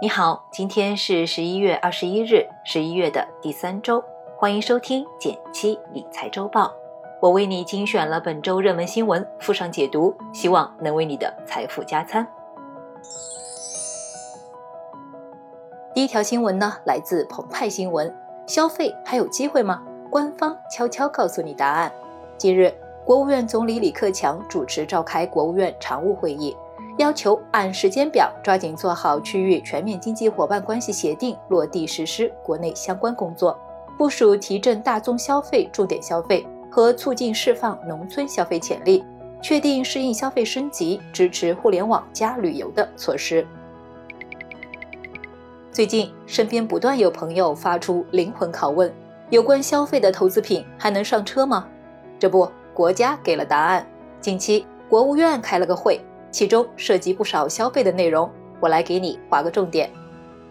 你好，今天是十一月二十一日，十一月的第三周，欢迎收听减七理财周报。我为你精选了本周热门新闻，附上解读，希望能为你的财富加餐。第一条新闻呢，来自澎湃新闻：消费还有机会吗？官方悄悄告诉你答案。近日，国务院总理李克强主持召开国务院常务会议。要求按时间表抓紧做好区域全面经济伙伴关系协定落地实施国内相关工作，部署提振大宗消费、重点消费和促进释放农村消费潜力，确定适应消费升级、支持互联网加旅游的措施。最近，身边不断有朋友发出灵魂拷问：有关消费的投资品还能上车吗？这不，国家给了答案。近期，国务院开了个会。其中涉及不少消费的内容，我来给你划个重点。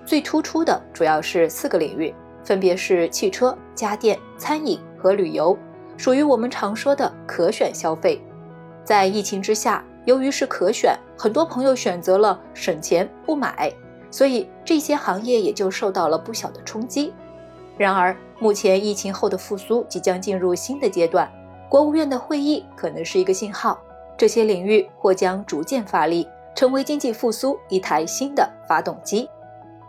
最突出的主要是四个领域，分别是汽车、家电、餐饮和旅游，属于我们常说的可选消费。在疫情之下，由于是可选，很多朋友选择了省钱不买，所以这些行业也就受到了不小的冲击。然而，目前疫情后的复苏即将进入新的阶段，国务院的会议可能是一个信号。这些领域或将逐渐发力，成为经济复苏一台新的发动机。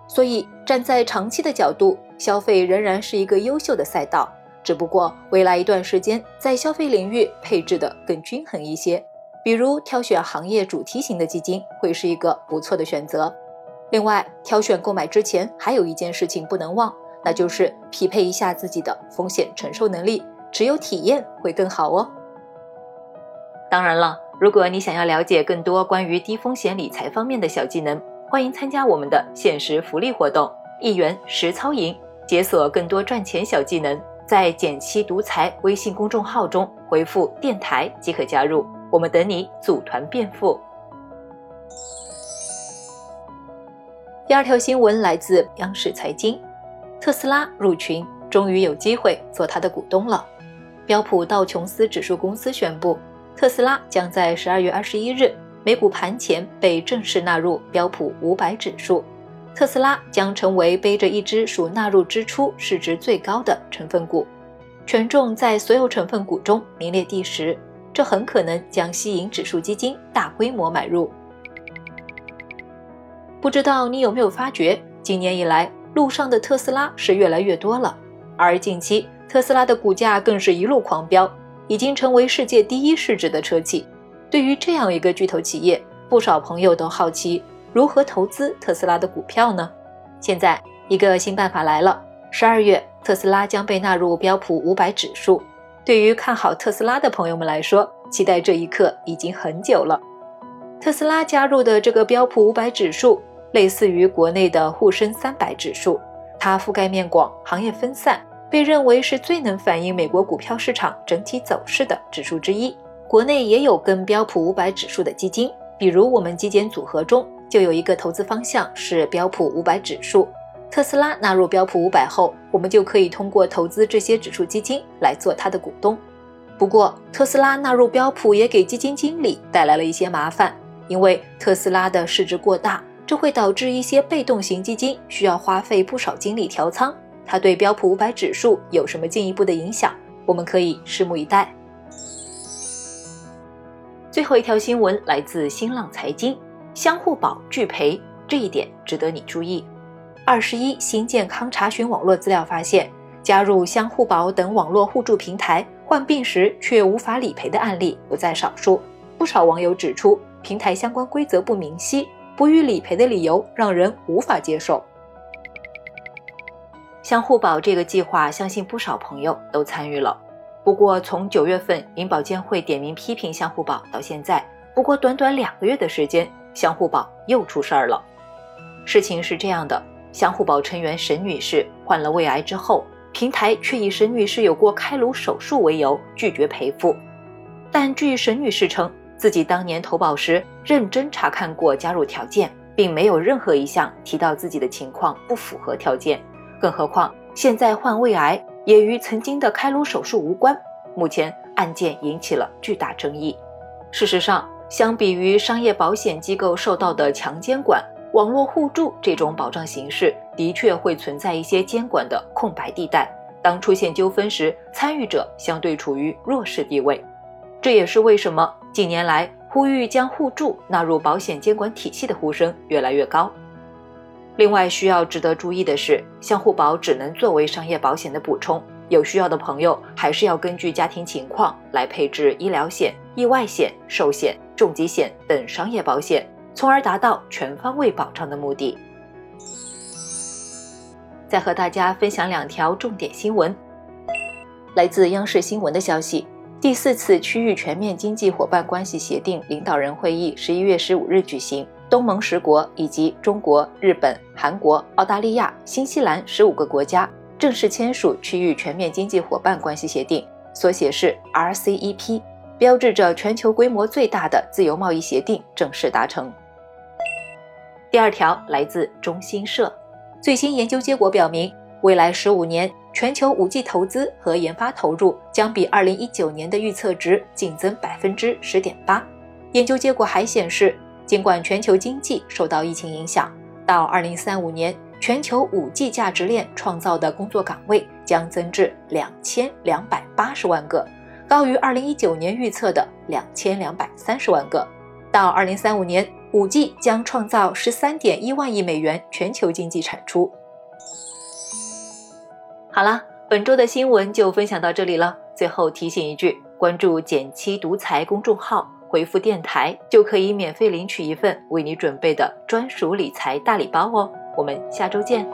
所以，站在长期的角度，消费仍然是一个优秀的赛道。只不过，未来一段时间在消费领域配置的更均衡一些，比如挑选行业主题型的基金会是一个不错的选择。另外，挑选购买之前还有一件事情不能忘，那就是匹配一下自己的风险承受能力，只有体验会更好哦。当然了，如果你想要了解更多关于低风险理财方面的小技能，欢迎参加我们的限时福利活动——一元实操营，解锁更多赚钱小技能。在“减七独裁”微信公众号中回复“电台”即可加入，我们等你组团变富。第二条新闻来自央视财经：特斯拉入群，终于有机会做它的股东了。标普道琼斯指数公司宣布。特斯拉将在十二月二十一日美股盘前被正式纳入标普五百指数，特斯拉将成为背着一只属纳入支出市值最高的成分股，权重在所有成分股中名列第十，这很可能将吸引指数基金大规模买入。不知道你有没有发觉，今年以来路上的特斯拉是越来越多了，而近期特斯拉的股价更是一路狂飙。已经成为世界第一市值的车企。对于这样一个巨头企业，不少朋友都好奇如何投资特斯拉的股票呢？现在一个新办法来了，十二月特斯拉将被纳入标普五百指数。对于看好特斯拉的朋友们来说，期待这一刻已经很久了。特斯拉加入的这个标普五百指数，类似于国内的沪深三百指数，它覆盖面广，行业分散。被认为是最能反映美国股票市场整体走势的指数之一。国内也有跟标普五百指数的基金，比如我们基金组合中就有一个投资方向是标普五百指数。特斯拉纳入标普五百后，我们就可以通过投资这些指数基金来做它的股东。不过，特斯拉纳入标普也给基金经理带来了一些麻烦，因为特斯拉的市值过大，这会导致一些被动型基金需要花费不少精力调仓。它对标普五百指数有什么进一步的影响？我们可以拭目以待。最后一条新闻来自新浪财经，相互保拒赔，这一点值得你注意。二十一新健康查询网络资料发现，加入相互保等网络互助平台患病时却无法理赔的案例不在少数。不少网友指出，平台相关规则不明晰，不予理赔的理由让人无法接受。相互保这个计划，相信不少朋友都参与了。不过，从九月份银保监会点名批评相互保到现在，不过短短两个月的时间，相互保又出事儿了。事情是这样的：相互保成员沈女士患了胃癌之后，平台却以沈女士有过开颅手术为由拒绝赔付。但据沈女士称，自己当年投保时认真查看过加入条件，并没有任何一项提到自己的情况不符合条件。更何况，现在患胃癌也与曾经的开颅手术无关。目前案件引起了巨大争议。事实上，相比于商业保险机构受到的强监管，网络互助这种保障形式的确会存在一些监管的空白地带。当出现纠纷时，参与者相对处于弱势地位。这也是为什么近年来呼吁将互助纳入保险监管体系的呼声越来越高。另外，需要值得注意的是，相互保只能作为商业保险的补充，有需要的朋友还是要根据家庭情况来配置医疗险、意外险、寿险、重疾险等商业保险。从而达到全方位保障的目的。再和大家分享两条重点新闻。来自央视新闻的消息，第四次区域全面经济伙伴关系协定领导人会议十一月十五日举行，东盟十国以及中国、日本、韩国、澳大利亚、新西兰十五个国家正式签署区域全面经济伙伴关系协定，缩写是 RCEP，标志着全球规模最大的自由贸易协定正式达成。第二条来自中新社，最新研究结果表明，未来十五年全球五 G 投资和研发投入将比二零一九年的预测值净增百分之十点八。研究结果还显示，尽管全球经济受到疫情影响，到二零三五年，全球五 G 价值链创造的工作岗位将增至两千两百八十万个，高于二零一九年预测的两千两百三十万个。到二零三五年。五 G 将创造十三点一万亿美元全球经济产出。好了，本周的新闻就分享到这里了。最后提醒一句，关注“减七独裁”公众号，回复“电台”就可以免费领取一份为你准备的专属理财大礼包哦。我们下周见。